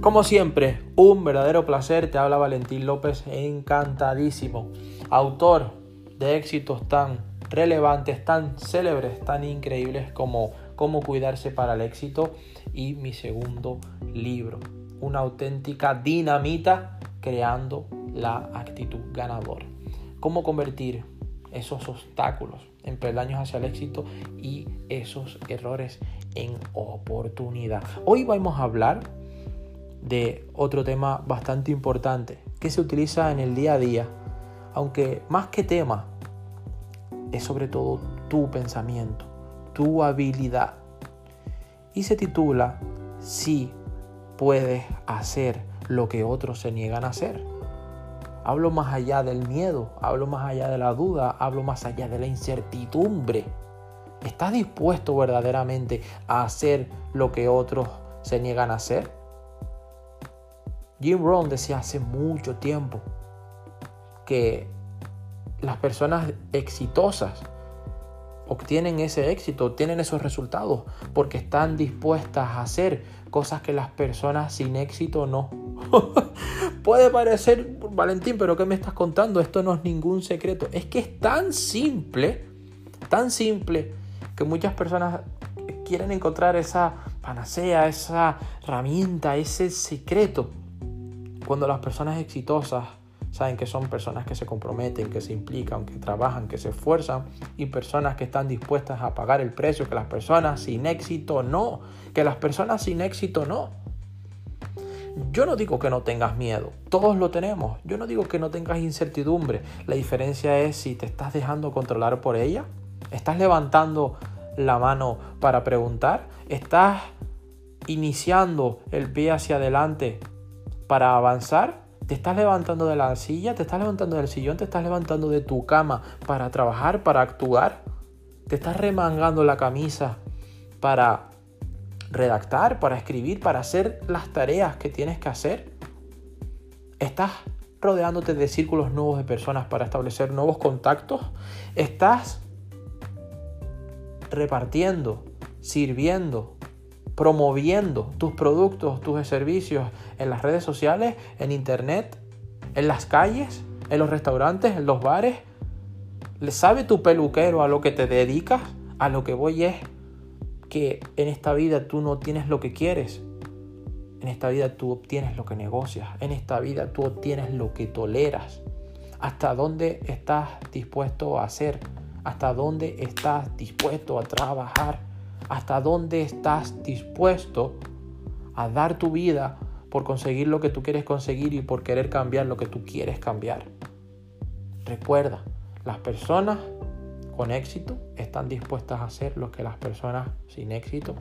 Como siempre, un verdadero placer. Te habla Valentín López, encantadísimo. Autor de éxitos tan relevantes, tan célebres, tan increíbles como Cómo cuidarse para el éxito y mi segundo libro, una auténtica dinamita creando la actitud ganadora. Cómo convertir esos obstáculos en peldaños hacia el éxito y esos errores en oportunidad. Hoy vamos a hablar de otro tema bastante importante que se utiliza en el día a día, aunque más que tema es sobre todo tu pensamiento, tu habilidad. Y se titula Si puedes hacer lo que otros se niegan a hacer. Hablo más allá del miedo, hablo más allá de la duda, hablo más allá de la incertidumbre. ¿Estás dispuesto verdaderamente a hacer lo que otros se niegan a hacer? Jim Rohn decía hace mucho tiempo que las personas exitosas obtienen ese éxito, obtienen esos resultados porque están dispuestas a hacer cosas que las personas sin éxito no. Puede parecer, Valentín, pero ¿qué me estás contando? Esto no es ningún secreto. Es que es tan simple, tan simple, que muchas personas quieren encontrar esa panacea, esa herramienta, ese secreto cuando las personas exitosas saben que son personas que se comprometen, que se implican, que trabajan, que se esfuerzan y personas que están dispuestas a pagar el precio, que las personas sin éxito no, que las personas sin éxito no. Yo no digo que no tengas miedo, todos lo tenemos. Yo no digo que no tengas incertidumbre. La diferencia es si te estás dejando controlar por ella, estás levantando la mano para preguntar, estás iniciando el pie hacia adelante para avanzar, te estás levantando de la silla, te estás levantando del sillón, te estás levantando de tu cama para trabajar, para actuar, te estás remangando la camisa para redactar, para escribir, para hacer las tareas que tienes que hacer. Estás rodeándote de círculos nuevos de personas para establecer nuevos contactos. Estás repartiendo, sirviendo, promoviendo tus productos, tus servicios en las redes sociales, en internet, en las calles, en los restaurantes, en los bares. ¿Le sabe tu peluquero a lo que te dedicas? A lo que voy es que en esta vida tú no tienes lo que quieres. En esta vida tú obtienes lo que negocias. En esta vida tú obtienes lo que toleras. ¿Hasta dónde estás dispuesto a hacer? ¿Hasta dónde estás dispuesto a trabajar? Hasta dónde estás dispuesto a dar tu vida por conseguir lo que tú quieres conseguir y por querer cambiar lo que tú quieres cambiar. Recuerda, las personas con éxito están dispuestas a hacer lo que las personas sin éxito